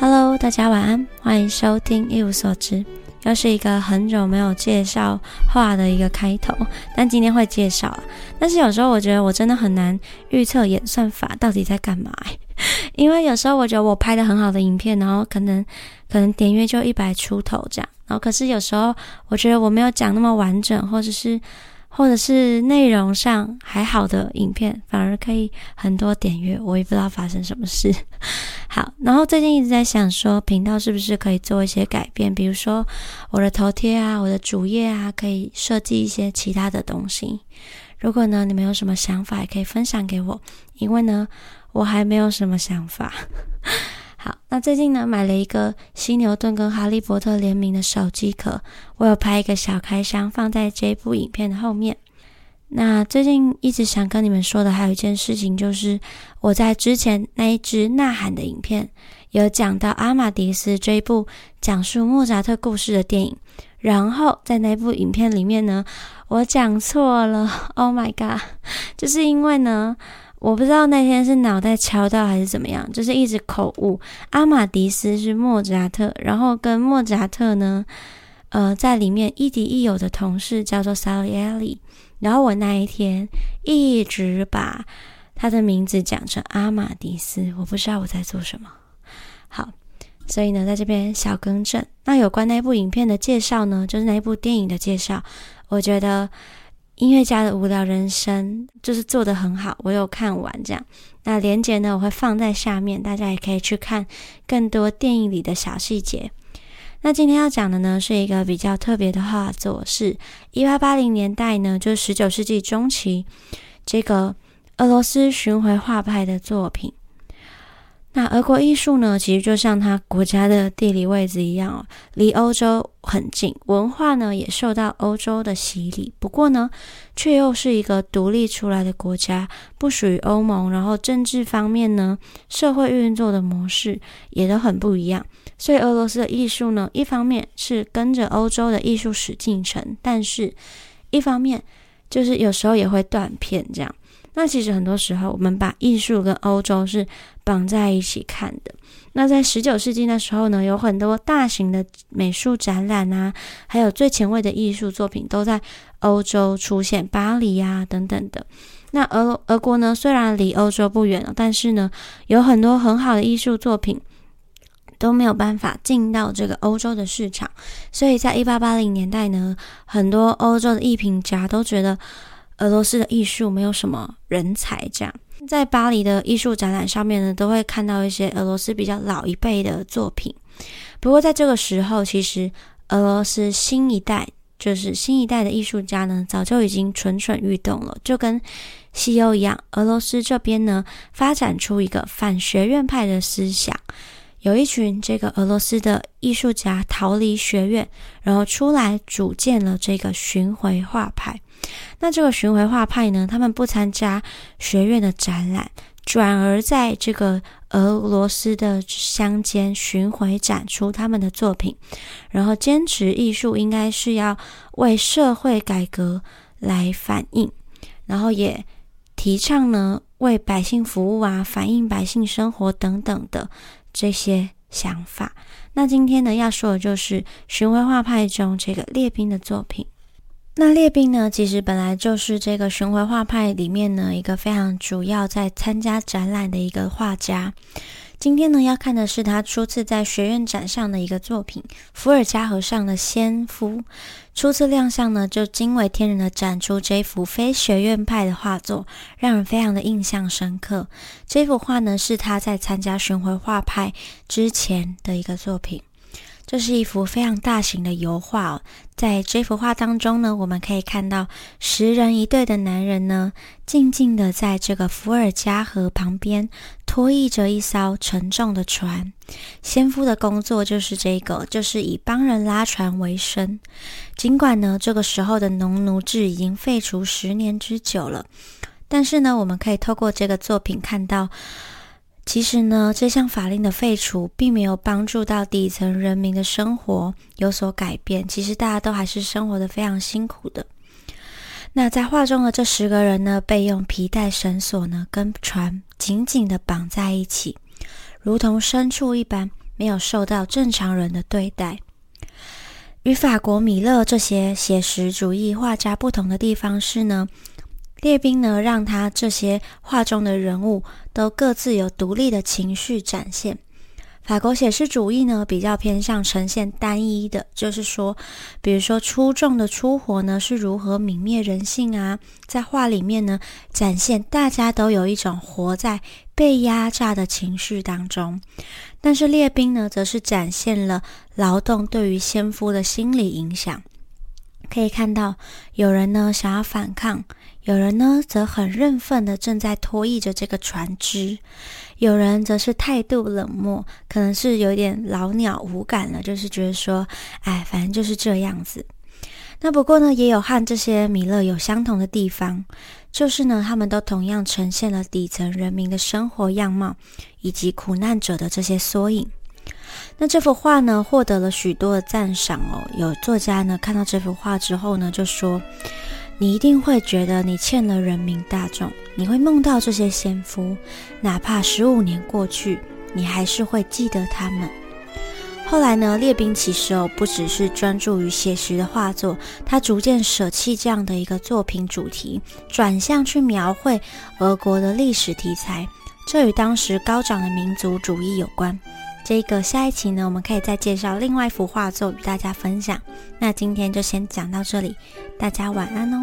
Hello，大家晚安，欢迎收听一无所知。又是一个很久没有介绍话的一个开头，但今天会介绍。但是有时候我觉得我真的很难预测演算法到底在干嘛，因为有时候我觉得我拍的很好的影片，然后可能可能点阅就一百出头这样，然后可是有时候我觉得我没有讲那么完整，或者是。或者是内容上还好的影片，反而可以很多点阅，我也不知道发生什么事。好，然后最近一直在想说，频道是不是可以做一些改变，比如说我的头贴啊，我的主页啊，可以设计一些其他的东西。如果呢，你们有什么想法，也可以分享给我，因为呢，我还没有什么想法。好，那最近呢买了一个犀牛顿跟哈利波特联名的手机壳，我有拍一个小开箱放在这部影片的后面。那最近一直想跟你们说的还有一件事情，就是我在之前那一支呐喊的影片有讲到阿玛迪斯这一部讲述莫扎特故事的电影，然后在那部影片里面呢，我讲错了，Oh my god！就是因为呢。我不知道那天是脑袋敲到还是怎么样，就是一直口误。阿玛迪斯是莫扎特，然后跟莫扎特呢，呃，在里面亦敌亦友的同事叫做萨利埃里，然后我那一天一直把他的名字讲成阿玛迪斯，我不知道我在做什么。好，所以呢，在这边小更正。那有关那部影片的介绍呢，就是那部电影的介绍，我觉得。音乐家的无聊人生就是做的很好，我有看完这样。那连接呢，我会放在下面，大家也可以去看更多电影里的小细节。那今天要讲的呢，是一个比较特别的画作，是一八八零年代呢，就是十九世纪中期这个俄罗斯巡回画派的作品。那俄国艺术呢，其实就像它国家的地理位置一样哦，离欧洲很近，文化呢也受到欧洲的洗礼。不过呢，却又是一个独立出来的国家，不属于欧盟。然后政治方面呢，社会运作的模式也都很不一样。所以俄罗斯的艺术呢，一方面是跟着欧洲的艺术史进程，但是一方面就是有时候也会断片这样。那其实很多时候，我们把艺术跟欧洲是绑在一起看的。那在十九世纪的时候呢，有很多大型的美术展览啊，还有最前卫的艺术作品都在欧洲出现，巴黎呀等等的。那俄俄国呢，虽然离欧洲不远了，但是呢，有很多很好的艺术作品都没有办法进到这个欧洲的市场。所以在一八八零年代呢，很多欧洲的艺评家都觉得。俄罗斯的艺术没有什么人才，这样在巴黎的艺术展览上面呢，都会看到一些俄罗斯比较老一辈的作品。不过在这个时候，其实俄罗斯新一代，就是新一代的艺术家呢，早就已经蠢蠢欲动了，就跟西欧一样，俄罗斯这边呢，发展出一个反学院派的思想。有一群这个俄罗斯的艺术家逃离学院，然后出来组建了这个巡回画派。那这个巡回画派呢，他们不参加学院的展览，转而在这个俄罗斯的乡间巡回展出他们的作品，然后坚持艺术应该是要为社会改革来反映，然后也提倡呢为百姓服务啊，反映百姓生活等等的。这些想法。那今天呢，要说的就是巡回画派中这个列兵的作品。那列兵呢，其实本来就是这个巡回画派里面呢一个非常主要在参加展览的一个画家。今天呢，要看的是他初次在学院展上的一个作品《伏尔加河上的纤夫》。初次亮相呢，就惊为天人的展出这幅非学院派的画作，让人非常的印象深刻。这幅画呢，是他在参加巡回画派之前的一个作品。这是一幅非常大型的油画，在这幅画当中呢，我们可以看到十人一对的男人呢，静静的在这个伏尔加河旁边拖曳着一艘沉重的船。先夫的工作就是这个，就是以帮人拉船为生。尽管呢，这个时候的农奴制已经废除十年之久了，但是呢，我们可以透过这个作品看到。其实呢，这项法令的废除并没有帮助到底层人民的生活有所改变。其实大家都还是生活的非常辛苦的。那在画中的这十个人呢，被用皮带绳索呢跟船紧紧的绑在一起，如同牲畜一般，没有受到正常人的对待。与法国米勒这些写实主义画家不同的地方是呢，列宾呢让他这些画中的人物都各自有独立的情绪展现。法国写实主义呢，比较偏向呈现单一的，就是说，比如说出众的出活呢，是如何泯灭人性啊，在画里面呢，展现大家都有一种活在被压榨的情绪当中。但是列兵呢，则是展现了劳动对于先夫的心理影响。可以看到，有人呢想要反抗，有人呢则很认份的正在拖曳着这个船只，有人则是态度冷漠，可能是有点老鸟无感了，就是觉得说，哎，反正就是这样子。那不过呢，也有和这些米勒有相同的地方，就是呢，他们都同样呈现了底层人民的生活样貌，以及苦难者的这些缩影。那这幅画呢，获得了许多的赞赏哦。有作家呢看到这幅画之后呢，就说：“你一定会觉得你欠了人民大众，你会梦到这些先夫，哪怕十五年过去，你还是会记得他们。”后来呢，列兵其实哦，不只是专注于写实的画作，他逐渐舍弃这样的一个作品主题，转向去描绘俄国的历史题材。这与当时高涨的民族主义有关。这个下一期呢，我们可以再介绍另外一幅画作与大家分享。那今天就先讲到这里，大家晚安哦。